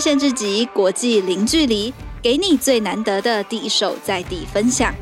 限制级国际零距离，给你最难得的第一手在地分享。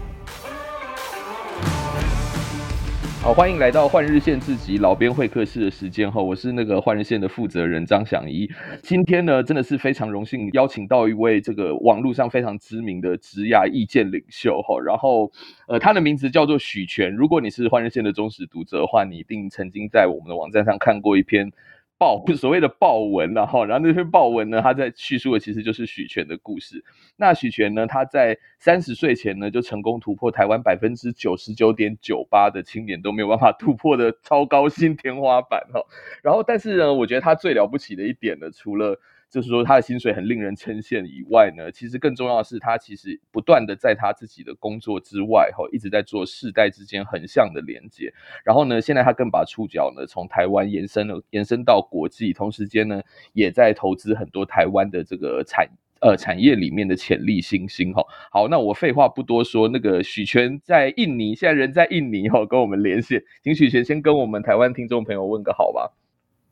好，欢迎来到换日线自己老编会客室的时间哈，我是那个换日线的负责人张响仪。今天呢，真的是非常荣幸邀请到一位这个网络上非常知名的职涯意见领袖哈，然后呃，他的名字叫做许权。如果你是换日线的忠实读者的话，你一定曾经在我们的网站上看过一篇。豹 所谓的报文然后，然后那篇报文呢，他在叙述的其实就是许权的故事。那许权呢，他在三十岁前呢，就成功突破台湾百分之九十九点九八的青年都没有办法突破的 超高薪天花板哈。然后，但是呢，我觉得他最了不起的一点呢，除了就是说他的薪水很令人称羡以外呢，其实更重要的是他其实不断的在他自己的工作之外，哈，一直在做世代之间横向的连接。然后呢，现在他更把触角呢从台湾延伸了，延伸到国际，同时间呢也在投资很多台湾的这个产呃产业里面的潜力新星哈。好，那我废话不多说，那个许权在印尼，现在人在印尼哈，跟我们连线，请许权先跟我们台湾听众朋友问个好吧。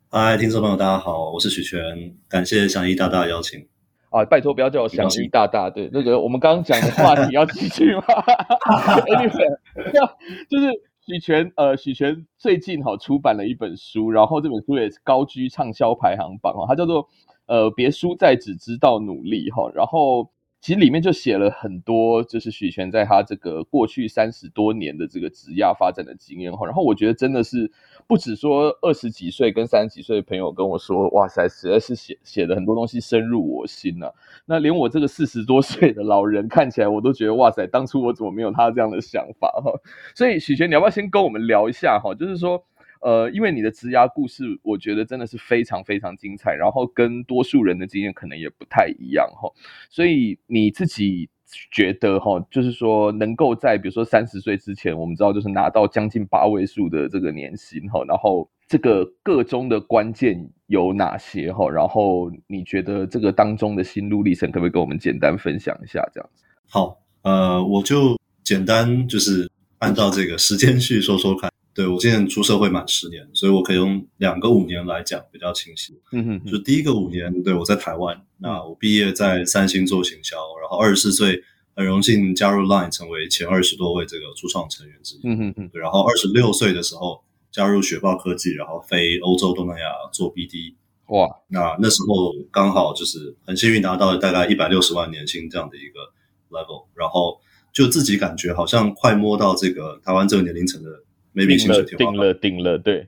嗨，听众朋友，大家好，我是许权，感谢祥一大大的邀请。啊，拜托不要叫我祥一大大，对，那个我们刚刚讲的话题要继续吗？Anyway，就是许权，呃，许权最近哈出版了一本书，然后这本书也是高居畅销排行榜哈，它叫做呃别输在只知道努力哈，然后。其实里面就写了很多，就是许权在他这个过去三十多年的这个职涯发展的经验哈。然后我觉得真的是不止说二十几岁跟三十几岁的朋友跟我说，哇塞，实在是写写的很多东西深入我心呐、啊。那连我这个四十多岁的老人看起来，我都觉得哇塞，当初我怎么没有他这样的想法哈。所以许权，你要不要先跟我们聊一下哈？就是说。呃，因为你的职涯故事，我觉得真的是非常非常精彩，然后跟多数人的经验可能也不太一样哈，所以你自己觉得哈，就是说能够在比如说三十岁之前，我们知道就是拿到将近八位数的这个年薪哈，然后这个个中的关键有哪些哈？然后你觉得这个当中的心路历程，可不可以跟我们简单分享一下这样子？好，呃，我就简单就是按照这个时间去说说看。对，我现在出社会满十年，所以我可以用两个五年来讲比较清晰。嗯哼，哼，就第一个五年，对，我在台湾，那我毕业在三星做行销，然后二十四岁很荣幸加入 Line，成为前二十多位这个初创成员之一。嗯哼哼，对，然后二十六岁的时候加入雪豹科技，然后飞欧洲、东南亚做 BD。哇，那那时候刚好就是很幸运拿到了大概一百六十万年薪这样的一个 level，然后就自己感觉好像快摸到这个台湾这个年龄层的。Maybe 薪水顶了，顶了，对，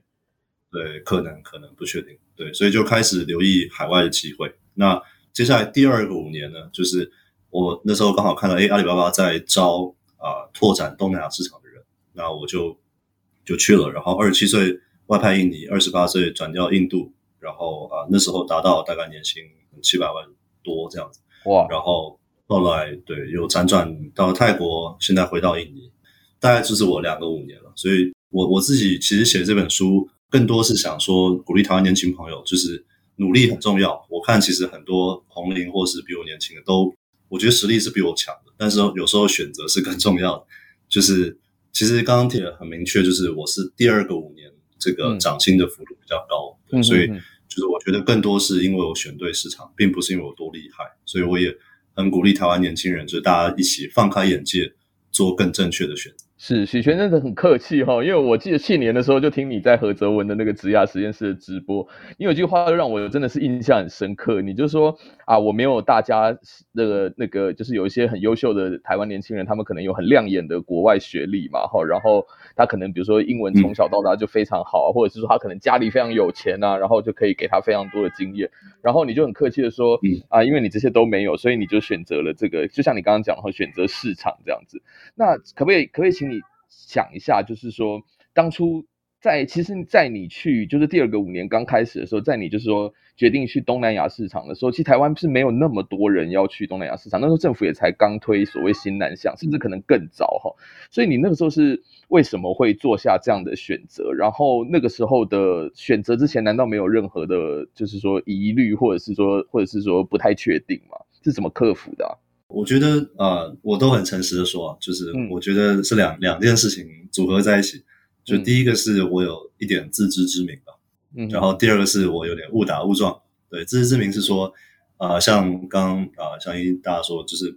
对，可能，可能不确定，对，所以就开始留意海外的机会。那接下来第二个五年呢，就是我那时候刚好看到，哎，阿里巴巴在招啊、呃，拓展东南亚市场的人，那我就就去了。然后二十七岁外派印尼，二十八岁转调印度，然后啊、呃，那时候达到大概年薪七百万多这样子。哇！然后后来对，又辗转到泰国，现在回到印尼，大概就是我两个五年了，所以。我我自己其实写这本书，更多是想说鼓励台湾年轻朋友，就是努力很重要。我看其实很多同龄或是比我年轻的都，我觉得实力是比我强的，但是有时候选择是更重要的。就是其实刚刚提的很明确，就是我是第二个五年这个涨薪的幅度比较高，嗯，所以就是我觉得更多是因为我选对市场，并不是因为我多厉害。所以我也很鼓励台湾年轻人，就是大家一起放开眼界，做更正确的选择。是许权真的很客气哈，因为我记得去年的时候就听你在何泽文的那个职涯实验室的直播，你有句话让我真的是印象很深刻，你就说啊，我没有大家那个那个，就是有一些很优秀的台湾年轻人，他们可能有很亮眼的国外学历嘛哈，然后他可能比如说英文从小到大就非常好，或者是说他可能家里非常有钱啊，然后就可以给他非常多的经验，然后你就很客气的说啊，因为你这些都没有，所以你就选择了这个，就像你刚刚讲的，选择市场这样子，那可不可以可不可以请？想一下，就是说，当初在其实，在你去就是第二个五年刚开始的时候，在你就是说决定去东南亚市场的时候，其实台湾是没有那么多人要去东南亚市场，那时候政府也才刚推所谓新南向，甚至可能更早哈。所以你那个时候是为什么会做下这样的选择？然后那个时候的选择之前，难道没有任何的，就是说疑虑，或者是说，或者是说不太确定吗？是怎么克服的？我觉得啊、呃，我都很诚实的说，就是我觉得是两、嗯、两件事情组合在一起。就第一个是我有一点自知之明吧，嗯，然后第二个是我有点误打误撞。对，自知之明是说，啊、呃，像刚啊，像一大家说，就是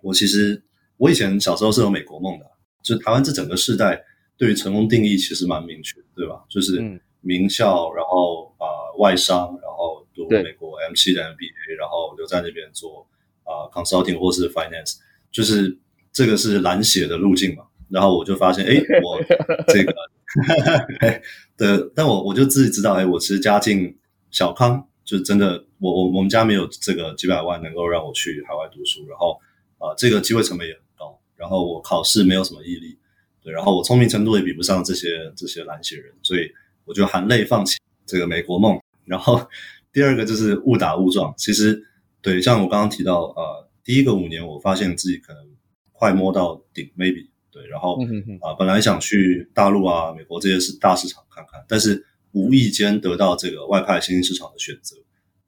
我其实我以前小时候是有美国梦的，就台湾这整个世代对于成功定义其实蛮明确，对吧？就是名校，嗯、然后啊、呃、外商，然后读美国 M7 的 MBA，然后留在那边做啊、consulting 或是 finance，就是这个是蓝血的路径嘛。然后我就发现，哎，我这个的，但我我就自己知道，哎，我其实家境小康。就真的，我我我们家没有这个几百万能够让我去海外读书，然后啊、这个机会成本也很高，然后我考试没有什么毅力，对，然后我聪明程度也比不上这些这些蓝血人，所以我就含泪放弃这个美国梦。然后第二个就是误打误撞，其实对，像我刚刚提到，呃，第一个五年我发现自己可能快摸到顶，maybe 对，然后啊、呃，本来想去大陆啊、美国这些是大市场看看，但是。无意间得到这个外派新兴市场的选择，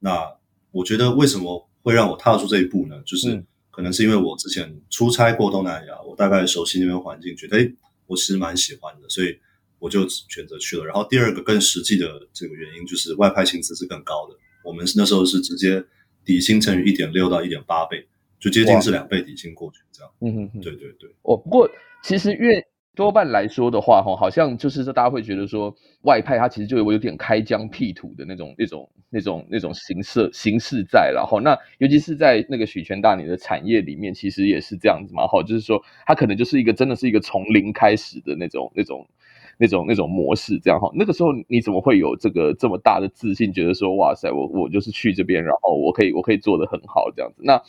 那我觉得为什么会让我踏出这一步呢？就是可能是因为我之前出差过东南亚，我大概熟悉那边环境，觉得诶，我其实蛮喜欢的，所以我就选择去了。然后第二个更实际的这个原因就是外派薪资是更高的，我们那时候是直接底薪乘以一点六到一点八倍，就接近是两倍底薪过去这样。嗯哼哼，对对对。哦，不过其实越多半来说的话，哈，好像就是说，大家会觉得说，外派它其实就有有点开疆辟土的那种、那种、那种、那种形式形式在，然后那尤其是在那个许权大你的产业里面，其实也是这样子嘛，哈，就是说，它可能就是一个真的是一个从零开始的那种、那种、那种、那种模式，这样哈。那个时候你怎么会有这个这么大的自信，觉得说，哇塞，我我就是去这边，然后我可以我可以做得很好这样子，那。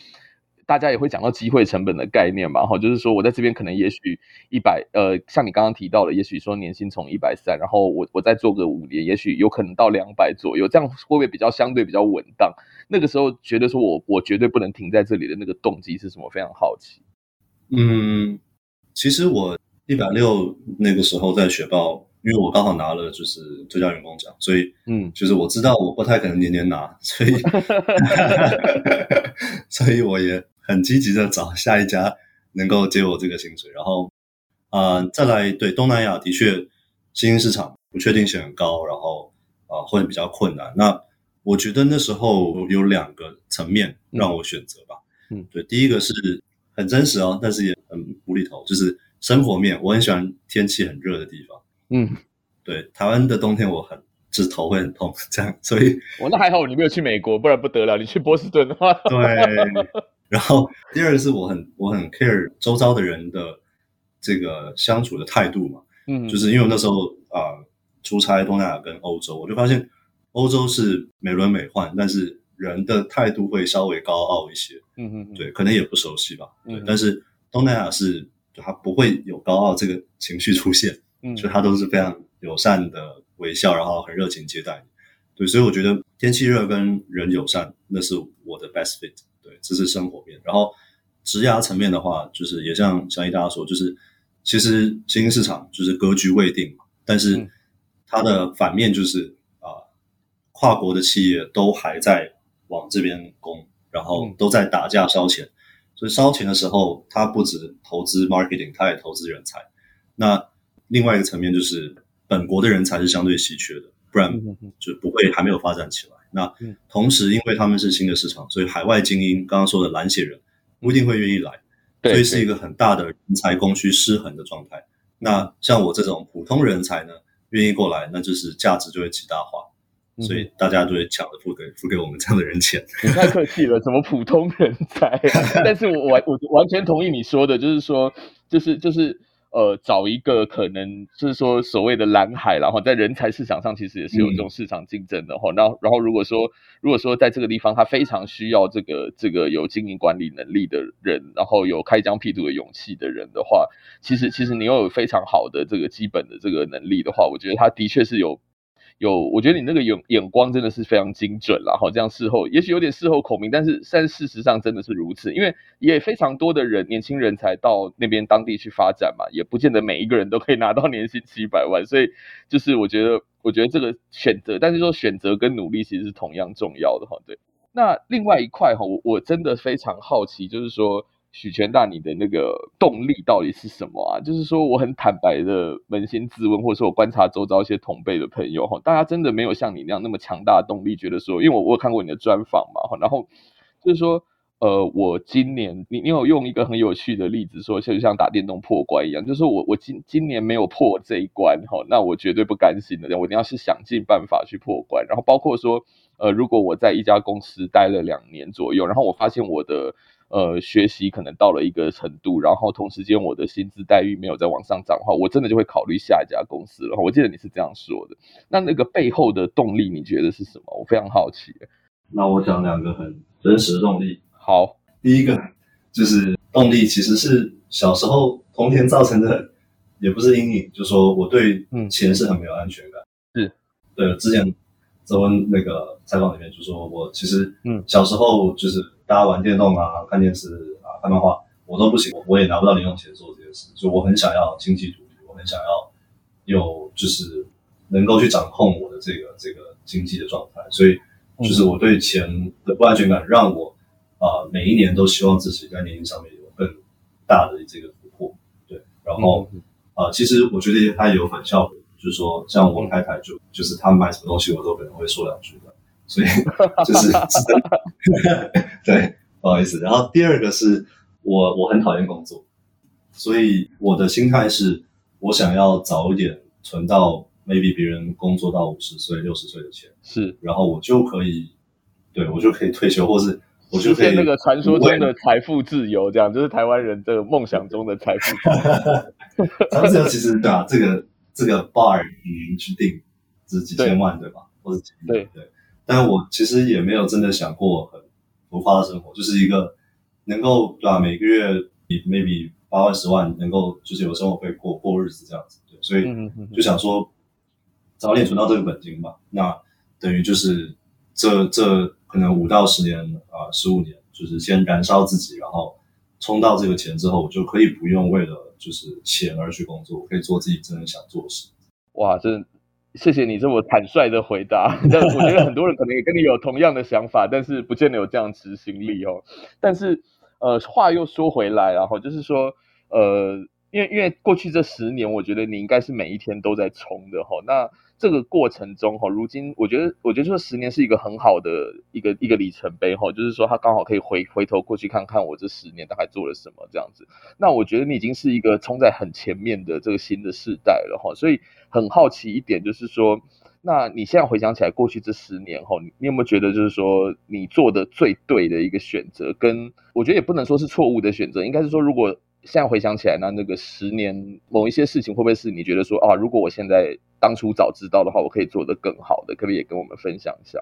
大家也会讲到机会成本的概念嘛，哈，就是说我在这边可能也许一百，呃，像你刚刚提到的，也许说年薪从一百三，然后我我再做个五年，也许有可能到两百左右，这样会不会比较相对比较稳当？那个时候觉得说我我绝对不能停在这里的那个动机是什么？非常好奇。嗯，其实我一百六那个时候在雪豹，因为我刚好拿了就是最佳员工奖，所以嗯，就是我知道我不太可能年年拿，所以 所以我也。很积极的找下一家能够接我这个薪水，然后，啊、呃，再来对东南亚的确新兴市场不确定性很高，然后啊、呃、会比较困难。那我觉得那时候有两个层面让我选择吧。嗯，对，第一个是很真实哦，但是也很无厘头，就是生活面，我很喜欢天气很热的地方。嗯，对，台湾的冬天我很就是头会很痛，这样，所以我那还好，你没有去美国，不然不得了，你去波士顿的话，对。然后第二个是我很我很 care 周遭的人的这个相处的态度嘛，嗯，就是因为我那时候啊、呃、出差东南亚跟欧洲，我就发现欧洲是美轮美奂，但是人的态度会稍微高傲一些，嗯嗯，对，可能也不熟悉吧，对，但是东南亚是就他不会有高傲这个情绪出现，嗯，就他都是非常友善的微笑，然后很热情接待你，对，所以我觉得天气热跟人友善那是我的 best fit。对，这是生活面。然后，职涯层面的话，就是也像像一大家说，就是其实新兴市场就是格局未定嘛。但是它的反面就是啊、呃，跨国的企业都还在往这边攻，然后都在打架烧钱。所以烧钱的时候，他不止投资 marketing，他也投资人才。那另外一个层面就是本国的人才是相对稀缺的，不然就不会还没有发展起来。那同时，因为他们是新的市场，所以海外精英刚刚说的蓝血人不一定会愿意来，所以是一个很大的人才供需失衡的状态。那像我这种普通人才呢，愿意过来，那就是价值就会极大化，所以大家就会抢着付给付给我们这样的人钱。你太客气了，什么普通人才？但是我完我完全同意你说的，就是说，就是就是。呃，找一个可能就是说所谓的蓝海，然后在人才市场上其实也是有这种市场竞争的哈。然后、嗯，然后如果说如果说在这个地方他非常需要这个这个有经营管理能力的人，然后有开疆辟土的勇气的人的话，其实其实你又有非常好的这个基本的这个能力的话，我觉得他的确是有。有，我觉得你那个眼眼光真的是非常精准了哈。这样事后也许有点事后孔明，但是但事实上真的是如此，因为也非常多的人年轻人才到那边当地去发展嘛，也不见得每一个人都可以拿到年薪七百万，所以就是我觉得，我觉得这个选择，但是说选择跟努力其实是同样重要的哈。对，那另外一块哈，我我真的非常好奇，就是说。许权大，你的那个动力到底是什么啊？就是说，我很坦白的扪心自问，或者说我观察周遭一些同辈的朋友哈，大家真的没有像你那样那么强大的动力，觉得说，因为我我有看过你的专访嘛，然后就是说。呃，我今年你你有用一个很有趣的例子说，就像打电动破关一样，就是我我今今年没有破这一关哈，那我绝对不甘心的，我一定要是想尽办法去破关。然后包括说，呃，如果我在一家公司待了两年左右，然后我发现我的呃学习可能到了一个程度，然后同时间我的薪资待遇没有再往上涨的话，我真的就会考虑下一家公司了。我记得你是这样说的，那那个背后的动力你觉得是什么？我非常好奇。那我讲两个很真实的动力。好，第一个就是动力，其实是小时候童年造成的，也不是阴影，就是说我对钱是很没有安全感。是、嗯，对，之前周文那个采访里面就说我其实嗯小时候就是大家玩电动啊、看电视啊、看漫画，我都不行，我也拿不到零用钱做这件事，就我很想要经济独立，我很想要有就是能够去掌控我的这个这个经济的状态，所以就是我对钱的不安全感让我。啊、呃，每一年都希望自己在年龄上面有更大的这个突破，对。然后，啊、呃，其实我觉得它也有反效果，就是说，像我太太就就是她买什么东西，我都可能会说两句。的，所以 就是 对，不好意思。然后第二个是我我很讨厌工作，所以我的心态是我想要早一点存到 maybe 别人工作到五十岁、六十岁的钱，是，然后我就可以，对我就可以退休，或是。我实现那个传说中的财富自由，这样就是台湾人这个梦想中的财富自由。财富自由其实对啊，这个这个 bar 你去定，是几千万对吧？或者几亿对对。但我其实也没有真的想过很浮夸的生活，就是一个能够对吧？每个月 maybe 八万十万，能够就是有生活费过过日子这样子。对，所以就想说早点存到这个本金吧。那等于就是这这。可能五到十年啊，十五年，就是先燃烧自己，然后冲到这个钱之后，我就可以不用为了就是钱而去工作，我可以做自己真的想做的事。哇，真谢谢你这么坦率的回答。但我觉得很多人可能也跟你有同样的想法，但是不见得有这样执行力哦。但是呃，话又说回来，然后就是说呃，因为因为过去这十年，我觉得你应该是每一天都在冲的哈。那这个过程中哈，如今我觉得，我觉得这十年是一个很好的一个一个里程碑哈，就是说他刚好可以回回头过去看看我这十年大概做了什么这样子。那我觉得你已经是一个冲在很前面的这个新的世代了哈，所以很好奇一点就是说，那你现在回想起来过去这十年哈，你有没有觉得就是说你做的最对的一个选择，跟我觉得也不能说是错误的选择，应该是说如果。现在回想起来，那那个十年某一些事情会不会是你觉得说啊，如果我现在当初早知道的话，我可以做得更好的，可不可以也跟我们分享一下？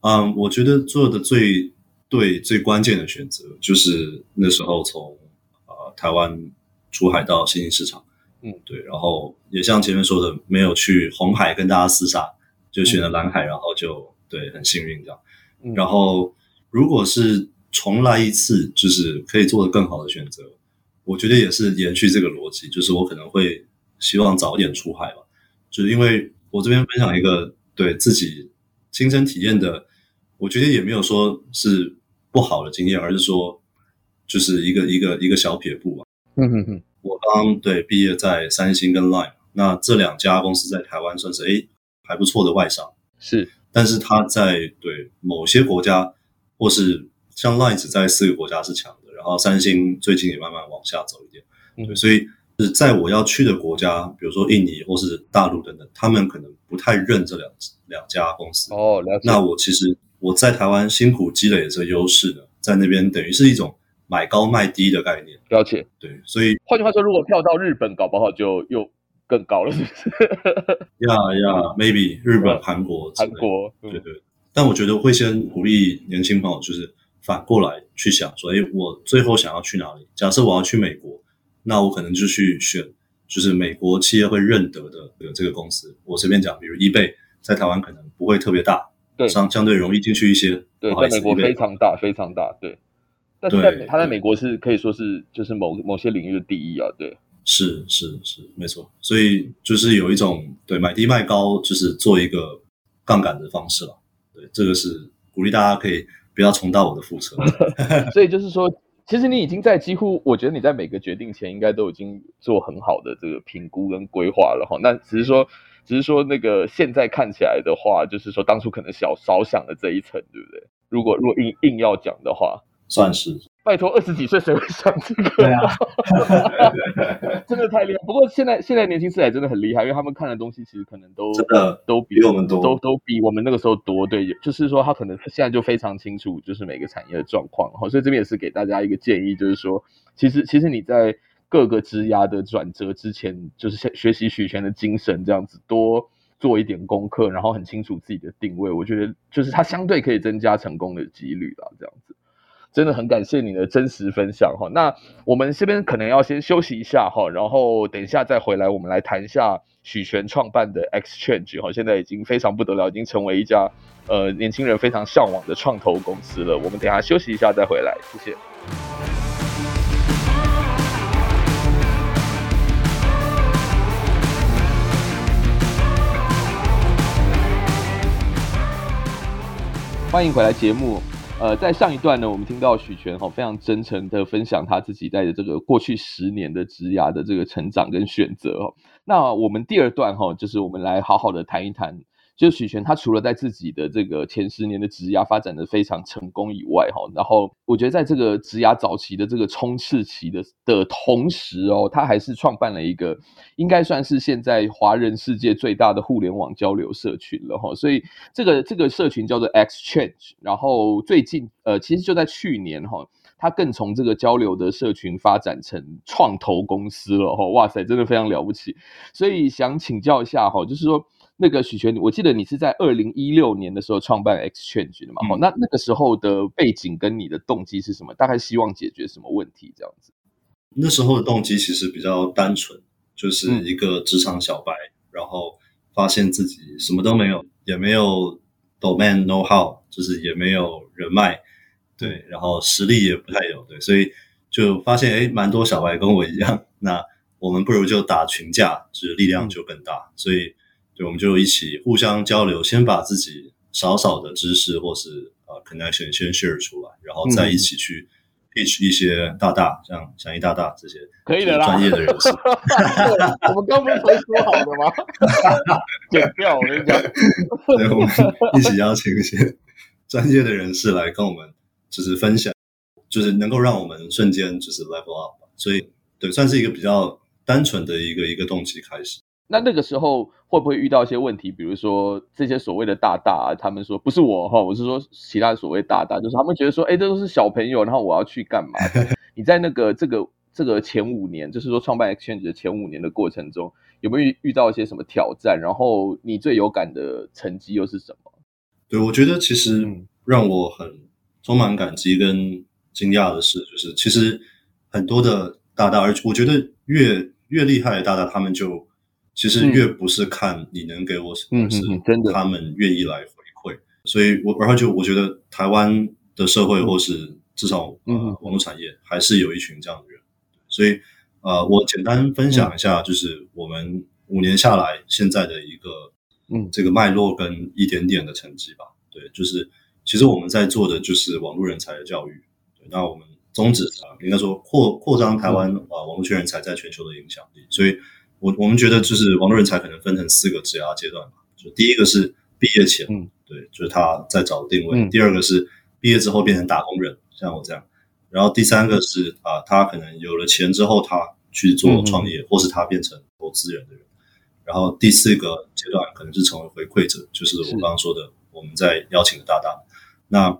嗯，我觉得做的最对、最关键的选择就是那时候从呃台湾出海到新兴市场，嗯，对，然后也像前面说的，没有去红海跟大家厮杀，就选了蓝海，嗯、然后就对很幸运这样。嗯、然后如果是重来一次，就是可以做得更好的选择。我觉得也是延续这个逻辑，就是我可能会希望早点出海吧，就是因为我这边分享一个对自己亲身体验的，我觉得也没有说是不好的经验，而是说就是一个一个一个小撇步吧。嗯嗯嗯，我刚对毕业在三星跟 Line，那这两家公司在台湾算是诶还不错的外商，是，但是他在对某些国家或是像 Line 只在四个国家是强的。然后三星最近也慢慢往下走一点，所以是在我要去的国家，比如说印尼或是大陆等等，他们可能不太认这两两家公司。哦，了解。那我其实我在台湾辛苦积累的这个优势呢，在那边等于是一种买高卖低的概念。了解。对，所以换句话说，如果跳到日本，搞不好就又更高了，是不是？呀呀，maybe 日本、韩国、韩国，对对。但我觉得会先鼓励年轻朋友，就是。反过来去想说，哎，我最后想要去哪里？假设我要去美国，那我可能就去选，就是美国企业会认得的这个公司。我随便讲，比如 eBay 在台湾可能不会特别大，对，相相对容易进去一些。对，在美国非常大，非常大，对。但是在他在美国是可以说是就是某某些领域的第一啊，对。是是是，没错。所以就是有一种对买低卖高，就是做一个杠杆的方式了。对，这个是鼓励大家可以。不要重蹈我的覆辙。所以就是说，其实你已经在几乎，我觉得你在每个决定前应该都已经做很好的这个评估跟规划了哈。那只是说，只是说那个现在看起来的话，就是说当初可能小少想了这一层，对不对？如果如果硬硬要讲的话，算是。拜托，二十几岁谁会想这个？对啊，真的太厉害。不过现在现在年轻世代真的很厉害，因为他们看的东西其实可能都真的都比，比我们多，都都比我们那个时候多。对，就是说他可能现在就非常清楚，就是每个产业的状况。好，所以这边也是给大家一个建议，就是说，其实其实你在各个职涯的转折之前，就是学学习许权的精神，这样子多做一点功课，然后很清楚自己的定位。我觉得就是它相对可以增加成功的几率啦，这样子。真的很感谢你的真实分享哈，那我们这边可能要先休息一下哈，然后等一下再回来，我们来谈一下许权创办的 XChange 哈，现在已经非常不得了，已经成为一家呃年轻人非常向往的创投公司了。我们等一下休息一下再回来，谢谢。欢迎回来节目。呃，在上一段呢，我们听到许权哈非常真诚的分享他自己在这个过去十年的职涯的这个成长跟选择哦。那我们第二段哈，就是我们来好好的谈一谈。就许权，他除了在自己的这个前十年的职涯发展的非常成功以外，哈，然后我觉得在这个职涯早期的这个冲刺期的的同时哦，他还是创办了一个应该算是现在华人世界最大的互联网交流社群了哈，所以这个这个社群叫做 XChange，然后最近呃，其实就在去年哈，他更从这个交流的社群发展成创投公司了哈，哇塞，真的非常了不起，所以想请教一下哈，就是说。那个许权，我记得你是在二零一六年的时候创办 XChange 的嘛？哦、嗯，那那个时候的背景跟你的动机是什么？大概希望解决什么问题？这样子。那时候的动机其实比较单纯，就是一个职场小白，嗯、然后发现自己什么都没有，也没有 domain know how，就是也没有人脉，对，然后实力也不太有，对，所以就发现诶，蛮多小白跟我一样，那我们不如就打群架，就是力量就更大，嗯、所以。对，我们就一起互相交流，先把自己少少的知识或是呃 connection 先 share 出来，然后再一起去 pitch 一些大大，嗯、像祥一大大这些可以的啦，专业的人士。我们刚不是才说好的吗？剪掉，我跟你讲。对，我们一起邀请一些专业的人士来跟我们，就是分享，就是能够让我们瞬间就是 level up。所以，对，算是一个比较单纯的一个一个动机开始。那那个时候会不会遇到一些问题？比如说这些所谓的大大，他们说不是我哈，我是说其他所谓大大，就是他们觉得说，哎，这都是小朋友，然后我要去干嘛？你在那个这个这个前五年，就是说创办 Exchange 的前五年的过程中，有没有遇遇到一些什么挑战？然后你最有感的成绩又是什么？对，我觉得其实让我很充满感激跟惊讶的是，就是其实很多的大大，而且我觉得越越厉害的大大，他们就其实越不是看你能给我什么，是他们愿意来回馈。所以我然后就我觉得台湾的社会或是至少呃网络产业还是有一群这样的人。所以呃我简单分享一下，就是我们五年下来现在的一个嗯这个脉络跟一点点的成绩吧。对，就是其实我们在做的就是网络人才的教育。对，那我们宗旨啊应该说扩扩张台湾啊网络圈人才在全球的影响力。所以。我我们觉得就是网络人才可能分成四个职涯阶段嘛，就第一个是毕业前，嗯，对，就是他在找定位；嗯、第二个是毕业之后变成打工人，像我这样；然后第三个是啊，他可能有了钱之后，他去做创业，嗯、或是他变成投资人的人；然后第四个阶段可能是成为回馈者，就是我刚刚说的我们在邀请的大大。那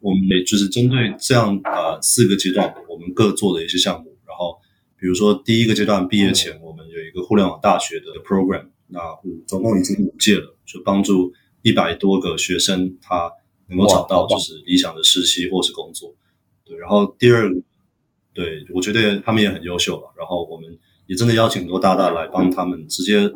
我们也就是针对这样啊四个阶段，我们各做的一些项目。比如说，第一个阶段毕业前，我们有一个互联网大学的 program，那总共已经五届了，就帮助一百多个学生，他能够找到就是理想的实习或是工作。对，然后第二，对，我觉得他们也很优秀了。然后我们也真的邀请很多大大来帮他们直接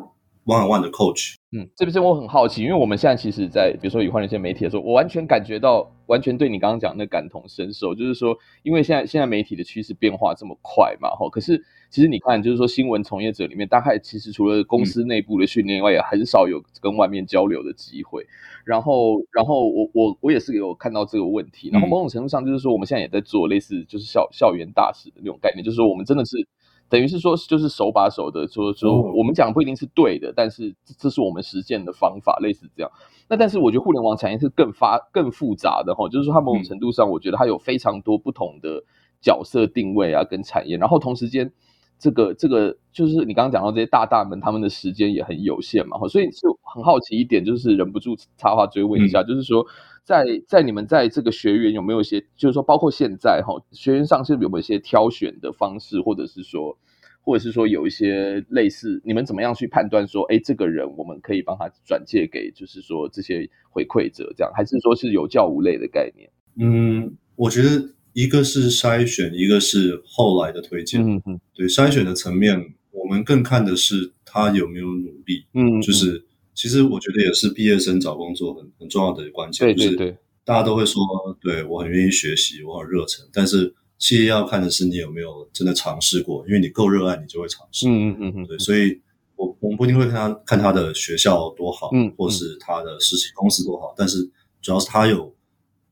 one on one 的 coach。嗯，这边我很好奇，因为我们现在其实在，在比如说以换了一些媒体的时候，我完全感觉到，完全对你刚刚讲的感同身受，就是说，因为现在现在媒体的趋势变化这么快嘛，哈，可是其实你看，就是说新闻从业者里面，大概其实除了公司内部的训练以外，也很少有跟外面交流的机会。然后，然后我我我也是有看到这个问题，然后某种程度上就是说，我们现在也在做类似就是校校园大使的那种概念，就是说我们真的是。等于是说，就是手把手的说说，我们讲不一定是对的，但是这是我们实践的方法，类似这样。那但是我觉得互联网产业是更发更复杂的哈，就是说它某种程度上，我觉得它有非常多不同的角色定位啊，跟产业。然后同时间，这个这个就是你刚刚讲到这些大大们，他们的时间也很有限嘛，所以就很好奇一点，就是忍不住插话追问一下，就是说。在在你们在这个学员有没有一些，就是说，包括现在哈，学员上是有没有一些挑选的方式，或者是说，或者是说有一些类似，你们怎么样去判断说，哎，这个人我们可以帮他转借给，就是说这些回馈者这样，还是说是有教无类的概念？嗯，我觉得一个是筛选，一个是后来的推荐。嗯嗯，对，筛选的层面，我们更看的是他有没有努力。嗯，就是。其实我觉得也是毕业生找工作很很重要的关键，就是大家都会说，对，我很愿意学习，我很热忱，但是企业要看的是你有没有真的尝试过，因为你够热爱，你就会尝试。嗯嗯嗯，对，所以我我们不一定会看他看他的学校多好，嗯，或是他的实习公司多好，但是主要是他有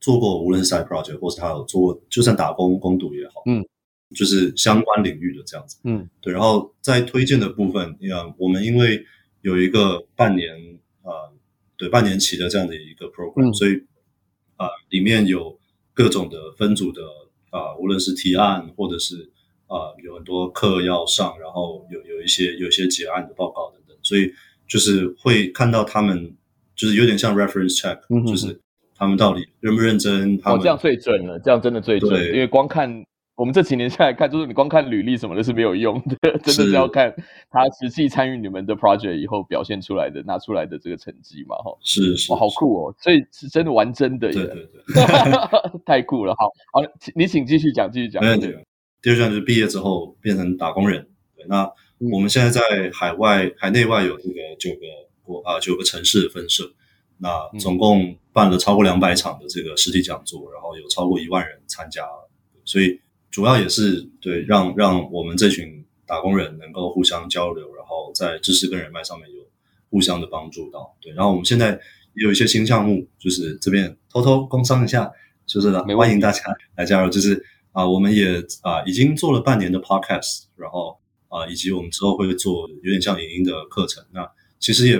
做过，无论是 side project 或是他有做过，就算打工工读也好，嗯，就是相关领域的这样子，嗯，对，然后在推荐的部分，你看我们因为。有一个半年啊、呃，对半年期的这样的一个 program，、嗯、所以啊、呃，里面有各种的分组的啊、呃，无论是提案或者是啊、呃，有很多课要上，然后有有一些有一些结案的报告等等，所以就是会看到他们就是有点像 reference check，、嗯、就是他们到底认不认真。他们哦，这样最准了，这样真的最准，因为光看。我们这几年下来看，就是你光看履历什么的是没有用的，真的是要看他实际参与你们的 project 以后表现出来的、拿出来的这个成绩嘛，哈。是是，哇，好酷哦！所以是真的玩真的耶，对对对，太酷了。好，好，你请继续讲，继续讲。没问题。第二项就是毕业之后变成打工人。对，那我们现在在海外、海内外有这个九个国啊九个城市的分社，那总共办了超过两百场的这个实体讲座，然后有超过一万人参加，所以。主要也是对让让我们这群打工人能够互相交流，然后在知识跟人脉上面有互相的帮助到。对，然后我们现在也有一些新项目，就是这边偷偷工商一下，就是欢迎大家来加入。就是啊、呃，我们也啊、呃、已经做了半年的 podcast，然后啊、呃、以及我们之后会做有点像影音的课程。那其实也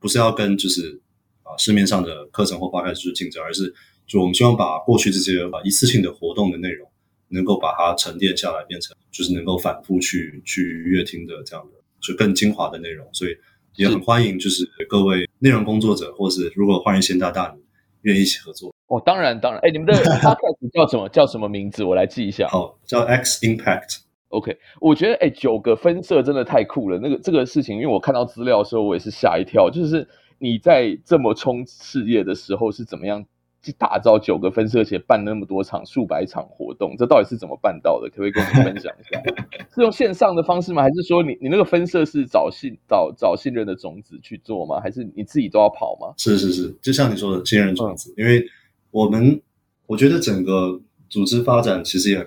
不是要跟就是啊、呃、市面上的课程或 podcast 去竞争，而是就我们希望把过去这些啊一次性的活动的内容。能够把它沉淀下来，变成就是能够反复去去阅听的这样的，就更精华的内容。所以也很欢迎，就是各位内容工作者，或是如果换人线大大你愿意一起合作哦，当然当然，哎，你们的 podcast 叫什么？叫什么名字？我来记一下。好，叫 X Impact。OK，我觉得哎，九个分社真的太酷了。那个这个事情，因为我看到资料的时候，我也是吓一跳。就是你在这么冲事业的时候是怎么样？去打造九个分社，且办那么多场、数百场活动，这到底是怎么办到的？可不可以跟我们分享一下？是用线上的方式吗？还是说你你那个分社是找信找找信任的种子去做吗？还是你自己都要跑吗？是是是，就像你说的信任种子，嗯、因为我们我觉得整个组织发展其实也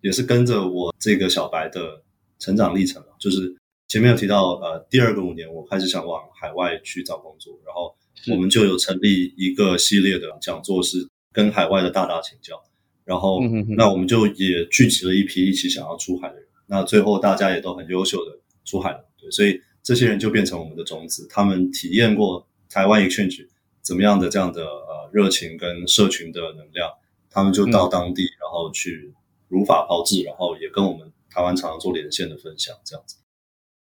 也是跟着我这个小白的成长历程，就是前面有提到，呃，第二个五年我开始想往海外去找工作，然后。我们就有成立一个系列的讲座，是跟海外的大大请教，然后那我们就也聚集了一批一起想要出海的人，那最后大家也都很优秀的出海了，对，所以这些人就变成我们的种子，他们体验过台湾 exchange 怎么样的这样的呃热情跟社群的能量，他们就到当地，然后去如法炮制，然后也跟我们台湾常常做连线的分享，这样子。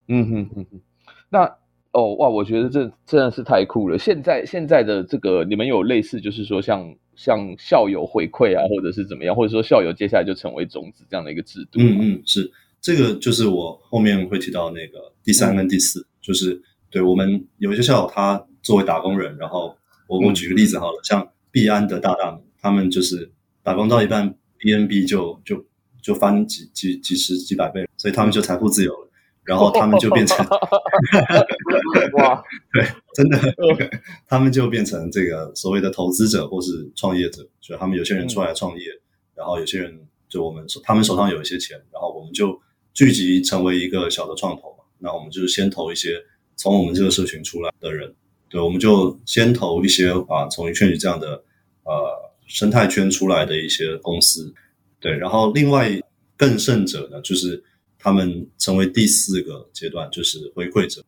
嗯哼哼哼，那。哦哇，我觉得这真的是太酷了。现在现在的这个，你们有类似，就是说像像校友回馈啊，或者是怎么样，或者说校友接下来就成为种子这样的一个制度。嗯嗯，是这个，就是我后面会提到那个第三跟第四，嗯、就是对我们有一些校友，他作为打工人，然后我我举个例子好了，嗯、像币安的大大们，他们就是打工到一半，BNB 就就就翻几几几十几百倍，所以他们就财富自由了。然后他们就变成 哇，对，真的，他们就变成这个所谓的投资者或是创业者，所以他们有些人出来创业，嗯、然后有些人就我们手他们手上有一些钱，然后我们就聚集成为一个小的创投嘛，那我们就是先投一些从我们这个社群出来的人，对，我们就先投一些啊从 exchange 这样的呃生态圈出来的一些公司，对，然后另外更甚者呢，就是。他们成为第四个阶段，就是回馈者。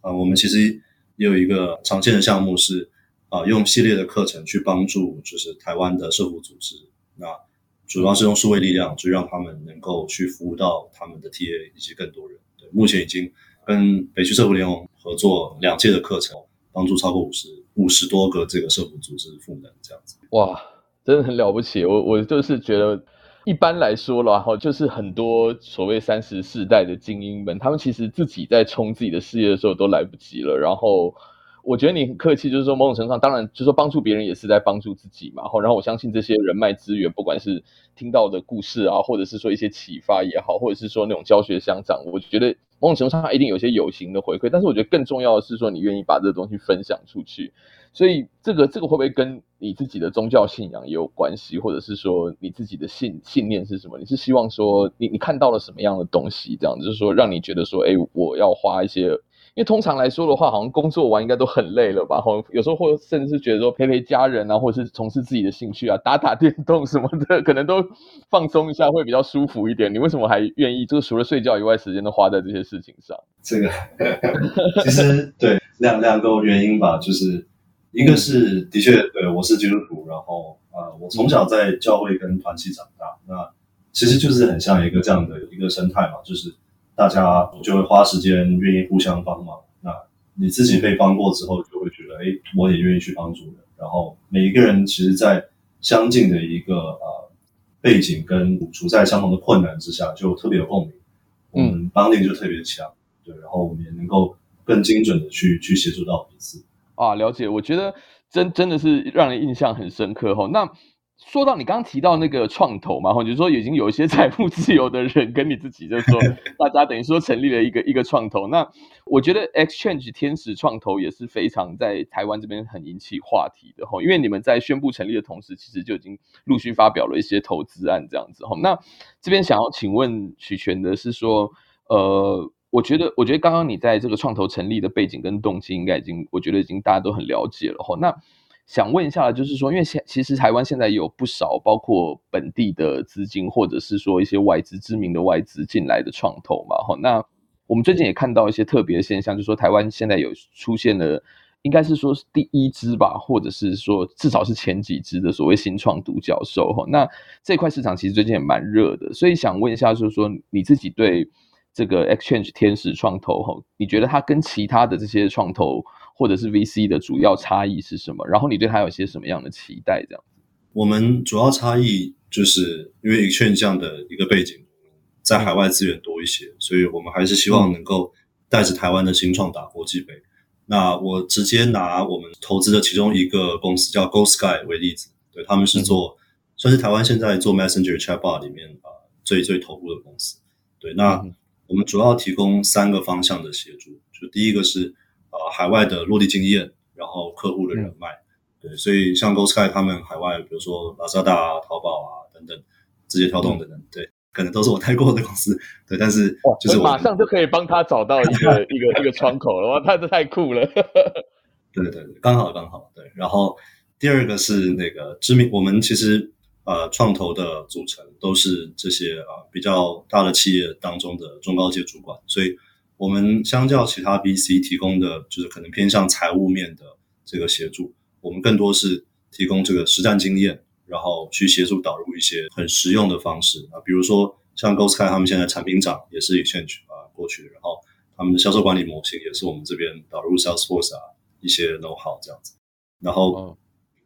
啊，我们其实也有一个常见的项目是啊，用系列的课程去帮助，就是台湾的社福组织。那主要是用数位力量，就让他们能够去服务到他们的 TA 以及更多人。对，目前已经跟北区社福联盟合作两届的课程，帮助超过五十五十多个这个社福组织赋能这样子。哇，真的很了不起！我我就是觉得。一般来说了哈，就是很多所谓三十世代的精英们，他们其实自己在冲自己的事业的时候都来不及了。然后我觉得你很客气，就是说某种程度上，当然就是说帮助别人也是在帮助自己嘛。然后我相信这些人脉资源，不管是听到的故事啊，或者是说一些启发也好，或者是说那种教学相长，我觉得某种程度上它一定有些有形的回馈。但是我觉得更重要的是说，你愿意把这个东西分享出去。所以这个这个会不会跟你自己的宗教信仰也有关系，或者是说你自己的信信念是什么？你是希望说你你看到了什么样的东西，这样就是说让你觉得说，哎，我要花一些，因为通常来说的话，好像工作完应该都很累了吧？或有时候或甚至是觉得说陪陪家人啊，或者是从事自己的兴趣啊，打打电动什么的，可能都放松一下会比较舒服一点。你为什么还愿意就是除了睡觉以外，时间都花在这些事情上？这个 其实对两两个原因吧，就是。一个是的确，对，我是基督徒，然后呃，我从小在教会跟团契长大，那其实就是很像一个这样的一个生态嘛，就是大家就会花时间，愿意互相帮忙。那你自己被帮过之后，就会觉得，哎，我也愿意去帮助人。然后每一个人其实，在相近的一个呃背景跟处在相同的困难之下，就特别有共鸣，我们 bonding 就特别强，对，然后我们也能够更精准的去去协助到彼此。啊，了解，我觉得真真的是让人印象很深刻哈。那说到你刚刚提到那个创投嘛，哈，就是说已经有一些 财富自由的人跟你自己，就是说 大家等于说成立了一个一个创投。那我觉得 Exchange 天使创投也是非常在台湾这边很引起话题的哈，因为你们在宣布成立的同时，其实就已经陆续发表了一些投资案这样子哈。那这边想要请问许权的是说，呃。我觉得，我觉得刚刚你在这个创投成立的背景跟动机，应该已经，我觉得已经大家都很了解了哈。那想问一下，就是说，因为现其实台湾现在有不少包括本地的资金，或者是说一些外资知名的外资进来的创投嘛哈。那我们最近也看到一些特别的现象，就是说台湾现在有出现了，应该是说是第一支吧，或者是说至少是前几支的所谓新创独角兽哈。那这块市场其实最近也蛮热的，所以想问一下，就是说你自己对。这个 Exchange 天使创投哈，你觉得它跟其他的这些创投或者是 VC 的主要差异是什么？然后你对它有些什么样的期待？这样，我们主要差异就是因为 Exchange 这样的一个背景，在海外资源多一些，所以我们还是希望能够带着台湾的新创打国际杯。那我直接拿我们投资的其中一个公司叫 Go Sky 为例子，对，他们是做算是台湾现在做 Messenger Chatbot 里面啊最最头部的公司，对，那。我们主要提供三个方向的协助，就第一个是呃海外的落地经验，然后客户的人脉，嗯、对，所以像 GoSky 他们海外，比如说 Lazada 啊、淘宝啊等等，字节跳动等等，嗯、对，可能都是我带过的公司，对，但是就是我马上就可以帮他找到一个 一个一个窗口了，哇，太太酷了，对对对，刚好刚好，对，然后第二个是那个知名，我们其实。呃，创投的组成都是这些啊、呃、比较大的企业当中的中高阶主管，所以我们相较其他 VC 提供的就是可能偏向财务面的这个协助，我们更多是提供这个实战经验，然后去协助导入一些很实用的方式。啊，比如说像 Ghost Sky 他们现在产品长也是 Exchange 啊过去，然后他们的销售管理模型也是我们这边导入 Salesforce 啊一些 know how 这样子，然后。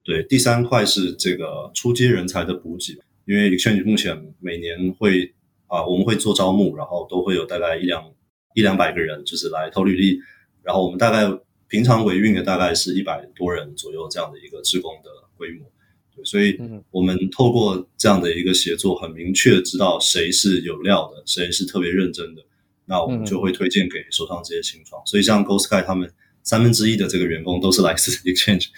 哦对，第三块是这个初阶人才的补给，因为 Exchange 目前每年会啊，我们会做招募，然后都会有大概一两一两百个人，就是来投履历，然后我们大概平常维运的大概是一百多人左右这样的一个职工的规模，对，所以我们透过这样的一个协作，很明确知道谁是有料的，谁是特别认真的，那我们就会推荐给手上这些新创。所以像 GoSky 他们三分之一的这个员工都是来自 Exchange，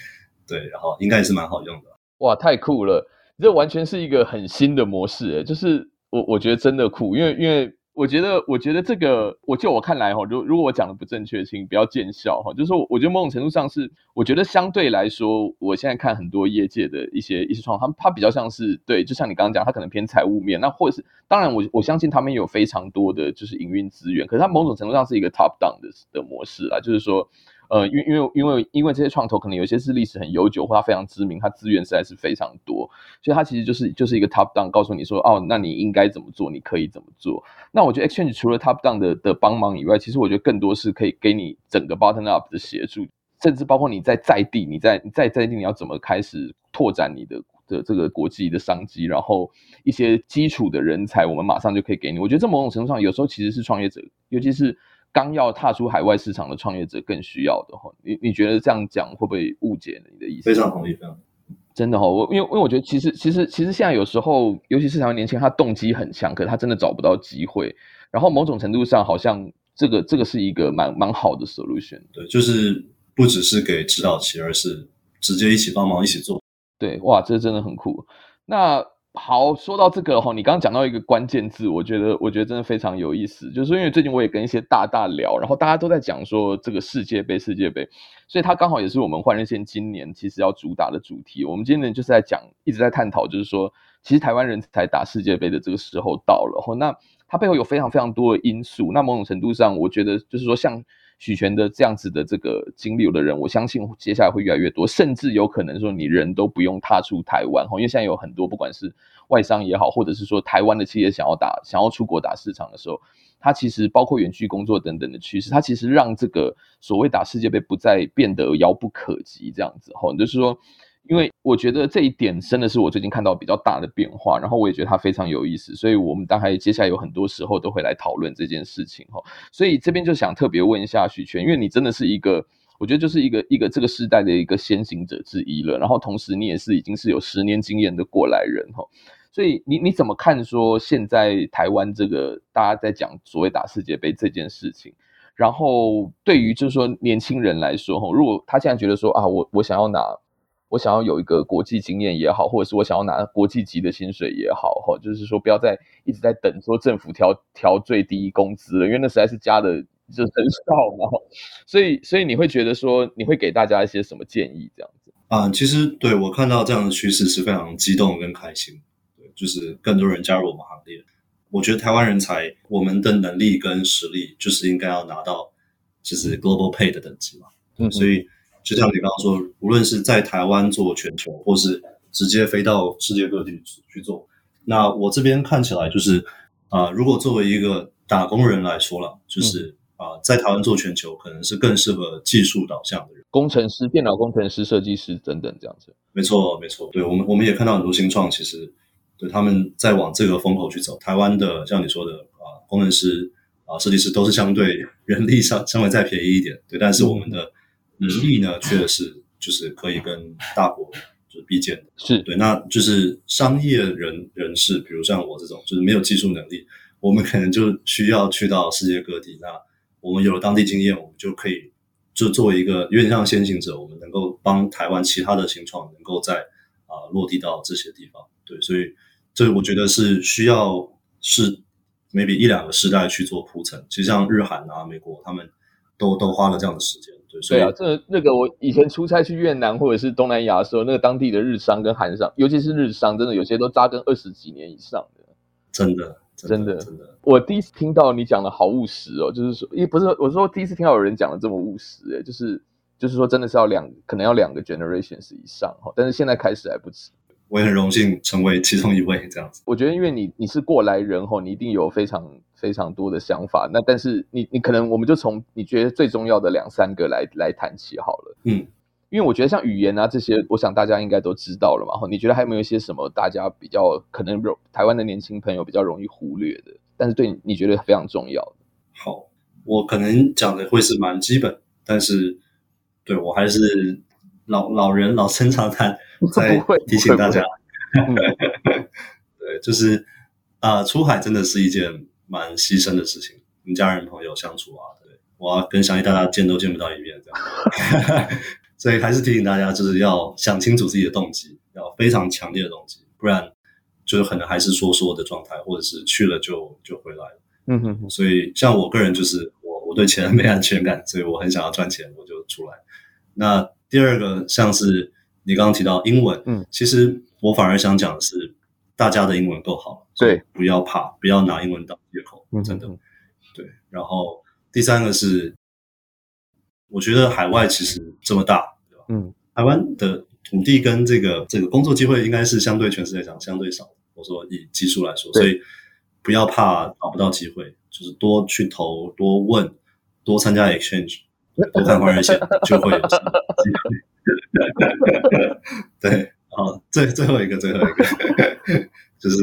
对，然后应该也是蛮好用的。哇，太酷了！这完全是一个很新的模式，诶，就是我我觉得真的酷，因为因为。我觉得，我觉得这个，我就我看来哈，如如果我讲的不正确，请不要见笑哈。就是说，我觉得某种程度上是，我觉得相对来说，我现在看很多业界的一些一些创，他们他比较像是对，就像你刚刚讲，他可能偏财务面，那或者是当然我我相信他们有非常多的就是营运资源，可是他某种程度上是一个 top down 的的模式啊，就是说。呃，因因为因为因为这些创投可能有些是历史很悠久，或它非常知名，它资源实在是非常多，所以它其实就是就是一个 top down，告诉你说，哦，那你应该怎么做，你可以怎么做。那我觉得 Exchange 除了 top down 的的帮忙以外，其实我觉得更多是可以给你整个 bottom up 的协助，甚至包括你在在地，你在你在在地你要怎么开始拓展你的的这个国际的商机，然后一些基础的人才，我们马上就可以给你。我觉得这某种程度上，有时候其实是创业者，尤其是。刚要踏出海外市场的创业者更需要的哈，你你觉得这样讲会不会误解你的意思？非常同意，非常真的哈，我因为因为我觉得其实其实其实现在有时候，尤其是台湾年轻人，他动机很强，可是他真的找不到机会。然后某种程度上，好像这个这个是一个蛮蛮好的 solution。对，就是不只是给指导期，而是直接一起帮忙一起做。对，哇，这真的很酷。那。好，说到这个哈，你刚刚讲到一个关键字，我觉得我觉得真的非常有意思，就是因为最近我也跟一些大大聊，然后大家都在讲说这个世界杯，世界杯，所以它刚好也是我们换日线今年其实要主打的主题。我们今年就是在讲，一直在探讨，就是说，其实台湾人才打世界杯的这个时候到了，哈，那它背后有非常非常多的因素，那某种程度上，我觉得就是说像。许权的这样子的这个经历有的人，我相信接下来会越来越多，甚至有可能说你人都不用踏出台湾，因为现在有很多不管是外商也好，或者是说台湾的企业想要打想要出国打市场的时候，它其实包括远距工作等等的趋势，它其实让这个所谓打世界杯不再变得遥不可及这样子，哈，就是说。因为我觉得这一点真的是我最近看到比较大的变化，然后我也觉得它非常有意思，所以我们大概接下来有很多时候都会来讨论这件事情哈。所以这边就想特别问一下许权，因为你真的是一个，我觉得就是一个一个这个时代的一个先行者之一了，然后同时你也是已经是有十年经验的过来人哈。所以你你怎么看说现在台湾这个大家在讲所谓打世界杯这件事情？然后对于就是说年轻人来说哈，如果他现在觉得说啊，我我想要拿。我想要有一个国际经验也好，或者是我想要拿国际级的薪水也好，哈，就是说不要再一直在等说政府调调最低工资了，因为那实在是加的就很少嘛。所以，所以你会觉得说，你会给大家一些什么建议？这样子啊，其实对我看到这样的趋势是非常激动跟开心，对，就是更多人加入我们行列。我觉得台湾人才，我们的能力跟实力，就是应该要拿到就是 global pay 的等级嘛。嗯，所以。就像你刚刚说，无论是在台湾做全球，或是直接飞到世界各地去做，那我这边看起来就是，啊、呃，如果作为一个打工人来说了，就是啊、呃，在台湾做全球可能是更适合技术导向的人，工程师、电脑工程师、设计师等等这样子。没错，没错，对我们我们也看到很多新创，其实对他们在往这个风口去走。台湾的像你说的啊、呃，工程师啊、呃，设计师都是相对 人力上稍微再便宜一点，对，但是我们的。嗯能力呢，确实是就是可以跟大国就是比肩的，是对。那就是商业人人士，比如像我这种，就是没有技术能力，我们可能就需要去到世界各地。那我们有了当地经验，我们就可以就作为一个有点像先行者，我们能够帮台湾其他的新创能够在啊、呃、落地到这些地方。对，所以这我觉得是需要是 maybe 一两个世代去做铺陈。其实像日韩啊、美国，他们都都花了这样的时间。对，对啊，这那个我以前出差去越南或者是东南亚的时候，那个当地的日商跟韩商，尤其是日商，真的有些都扎根二十几年以上的，真的，真的，真的。我第一次听到你讲的好务实哦，就是说，也不是，我说第一次听到有人讲的这么务实，诶，就是就是说，真的是要两，可能要两个 generations 以上哈，但是现在开始还不迟。我也很荣幸成为其中一位这样子。我觉得，因为你你是过来人哈，你一定有非常非常多的想法。那但是你你可能，我们就从你觉得最重要的两三个来来谈起好了。嗯，因为我觉得像语言啊这些，我想大家应该都知道了嘛。你觉得还有没有一些什么大家比较可能台湾的年轻朋友比较容易忽略的，但是对你你觉得非常重要的？好，我可能讲的会是蛮基本，但是对我还是老老人老生常谈。在提醒大家，对，就是啊、呃，出海真的是一件蛮牺牲的事情。跟家人朋友相处啊，对，我要跟相信大家见都见不到一面这样，所以还是提醒大家，就是要想清楚自己的动机，要非常强烈的动机，不然就是可能还是说说的状态，或者是去了就就回来了。嗯哼哼，所以像我个人就是我我对钱没安全感，所以我很想要赚钱，我就出来。那第二个像是你刚刚提到英文，嗯，其实我反而想讲的是。大家的英文够好，对，不要怕，不要拿英文当借口，真的，嗯、对。然后第三个是，我觉得海外其实这么大，对吧？嗯，台湾的土地跟这个这个工作机会应该是相对全世界讲相对少。我说以技术来说，所以不要怕找不到机会，就是多去投，多问，多参加 exchange，多看华人线，就会有机会。对。好，最最后一个，最后一个，就是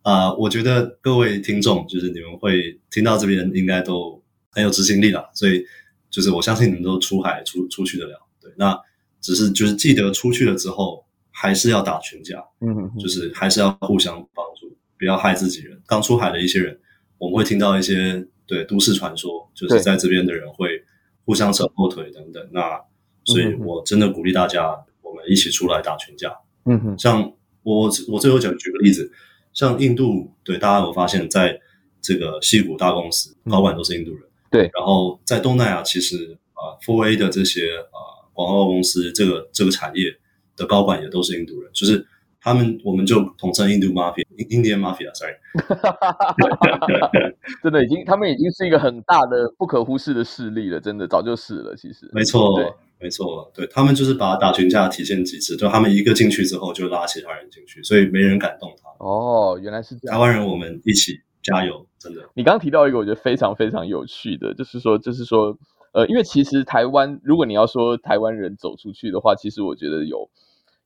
啊、呃，我觉得各位听众，就是你们会听到这边，应该都很有执行力了，所以就是我相信你们都出海出出去得了。对，那只是就是记得出去了之后，还是要打群架，嗯哼，就是还是要互相帮助，不要害自己人。刚出海的一些人，我们会听到一些对都市传说，就是在这边的人会互相扯后腿等等。那所以我真的鼓励大家。一起出来打群架，嗯哼，像我我最后讲举个例子，像印度，对大家有发现，在这个西谷大公司高管都是印度人，对，然后在东南亚其实啊，Four A 的这些啊广告公司，这个这个产业的高管也都是印度人，就是他们我们就统称印度 mafia，Indian mafia，sorry，真的已经他们已经是一个很大的不可忽视的势力了，真的早就是了，其实。没错。对没错，对，他们就是把打群架体现极致，就他们一个进去之后就拉其他人进去，所以没人敢动他。哦，原来是这样。台湾人，我们一起加油，真的。你刚刚提到一个我觉得非常非常有趣的，就是说，就是说，呃，因为其实台湾，如果你要说台湾人走出去的话，其实我觉得有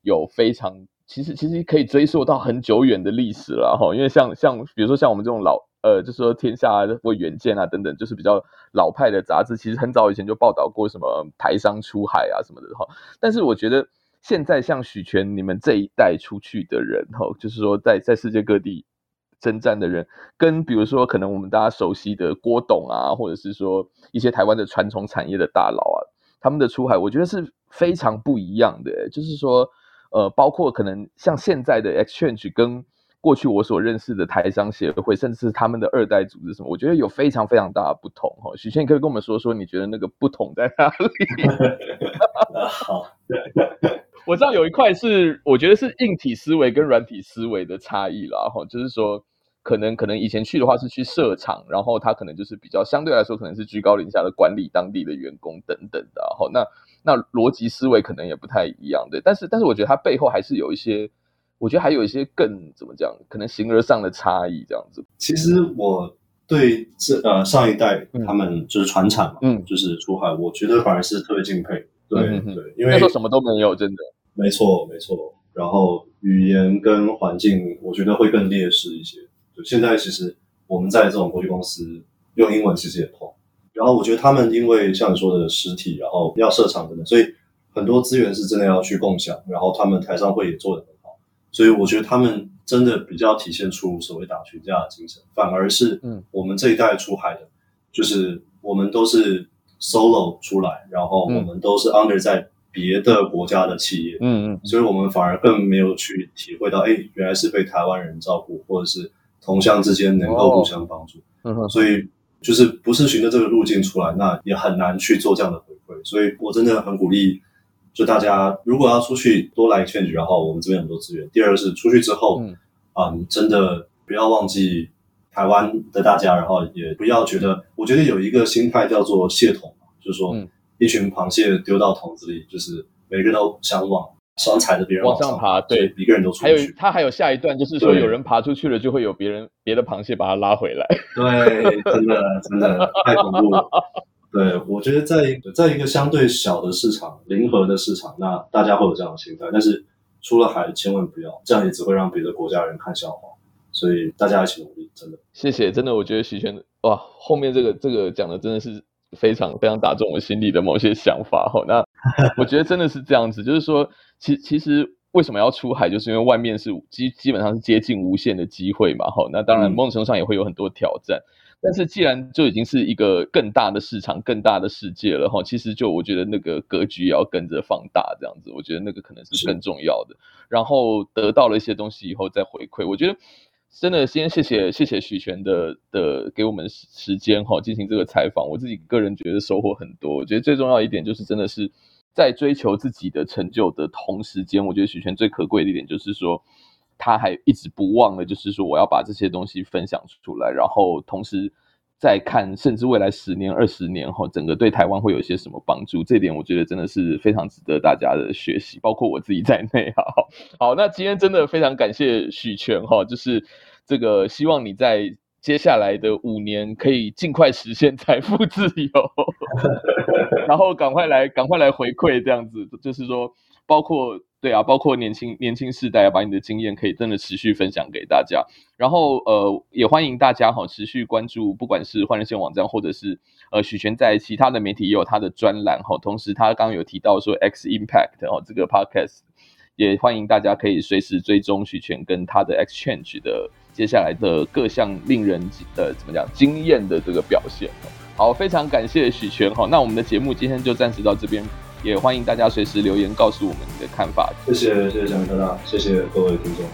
有非常，其实其实可以追溯到很久远的历史了哈。因为像像比如说像我们这种老。呃，就是说天下或远见啊等等，就是比较老派的杂志，其实很早以前就报道过什么台商出海啊什么的哈。但是我觉得现在像许权你们这一代出去的人哈，就是说在在世界各地征战的人，跟比如说可能我们大家熟悉的郭董啊，或者是说一些台湾的传统产业的大佬啊，他们的出海，我觉得是非常不一样的。就是说，呃，包括可能像现在的 exchange 跟。过去我所认识的台商协会，甚至是他们的二代组织什么，我觉得有非常非常大的不同哈。许权，你可以跟我们说说，你觉得那个不同在哪里？好，我知道有一块是，我觉得是硬体思维跟软体思维的差异啦哈。就是说，可能可能以前去的话是去设厂，然后他可能就是比较相对来说可能是居高临下的管理当地的员工等等的哈。那那逻辑思维可能也不太一样的，但是但是我觉得它背后还是有一些。我觉得还有一些更怎么讲，可能形而上的差异这样子。其实我对这呃上一代他们就是传产嘛，嗯，就是出海，我觉得反而是特别敬佩。对、嗯、对，因为那时候什么都没有，真的。没错没错。然后语言跟环境，我觉得会更劣势一些。就现在其实我们在这种国际公司用英文其实也通。然后我觉得他们因为像你说的实体，然后要设厂等等，所以很多资源是真的要去共享。然后他们台上会也做的。所以我觉得他们真的比较体现出所谓打群架的精神，反而是我们这一代出海的，就是我们都是 solo 出来，然后我们都是 under 在别的国家的企业，嗯嗯，所以我们反而更没有去体会到，哎，原来是被台湾人照顾，或者是同乡之间能够互相帮助，嗯，所以就是不是循着这个路径出来，那也很难去做这样的回馈，所以我真的很鼓励。就大家如果要出去多来 exchange，然后我们这边很多资源。第二个是出去之后，嗯，嗯，真的不要忘记台湾的大家，然后也不要觉得，我觉得有一个心态叫做蟹桶，就是说，一群螃蟹丢到桶子里，就是每个人都想往想踩着别人往上，往上爬，对，一个人都出去。还有他还有下一段，就是说有人爬出去了，就会有别人别的螃蟹把他拉回来。对，真的真的太恐怖了。对，我觉得在在一个相对小的市场、零和的市场，那大家会有这样的心态。但是出了海，千万不要，这样也只会让别的国家人看笑话。所以大家一起努力，真的。谢谢，真的，我觉得许权哇，后面这个这个讲的真的是非常非常打中我心里的某些想法哈。那 我觉得真的是这样子，就是说，其其实为什么要出海，就是因为外面是基基本上是接近无限的机会嘛。哈，那当然某种程度上也会有很多挑战。但是既然就已经是一个更大的市场、更大的世界了哈，其实就我觉得那个格局也要跟着放大，这样子，我觉得那个可能是更重要的。然后得到了一些东西以后再回馈，我觉得真的先谢谢谢谢许权的的给我们时间哈，进行这个采访。我自己个人觉得收获很多。我觉得最重要一点就是真的是在追求自己的成就的同时间，我觉得许权最可贵的一点就是说。他还一直不忘的，就是说我要把这些东西分享出来，然后同时再看，甚至未来十年、二十年后，整个对台湾会有些什么帮助？这点我觉得真的是非常值得大家的学习，包括我自己在内。好，好，那今天真的非常感谢许权哈，就是这个希望你在接下来的五年可以尽快实现财富自由，然后赶快来，赶快来回馈这样子，就是说包括。对啊，包括年轻年轻世代啊，把你的经验可以真的持续分享给大家。然后呃，也欢迎大家哈持续关注，不管是换人线网站，或者是呃许权在其他的媒体也有他的专栏哈。同时他刚刚有提到说 X Impact 哦，这个 Podcast 也欢迎大家可以随时追踪许权跟他的 Exchange 的接下来的各项令人呃怎么讲惊艳的这个表现。好，非常感谢许权哈。那我们的节目今天就暂时到这边。也欢迎大家随时留言告诉我们你的看法。谢谢谢谢姜明科大谢谢各位听众。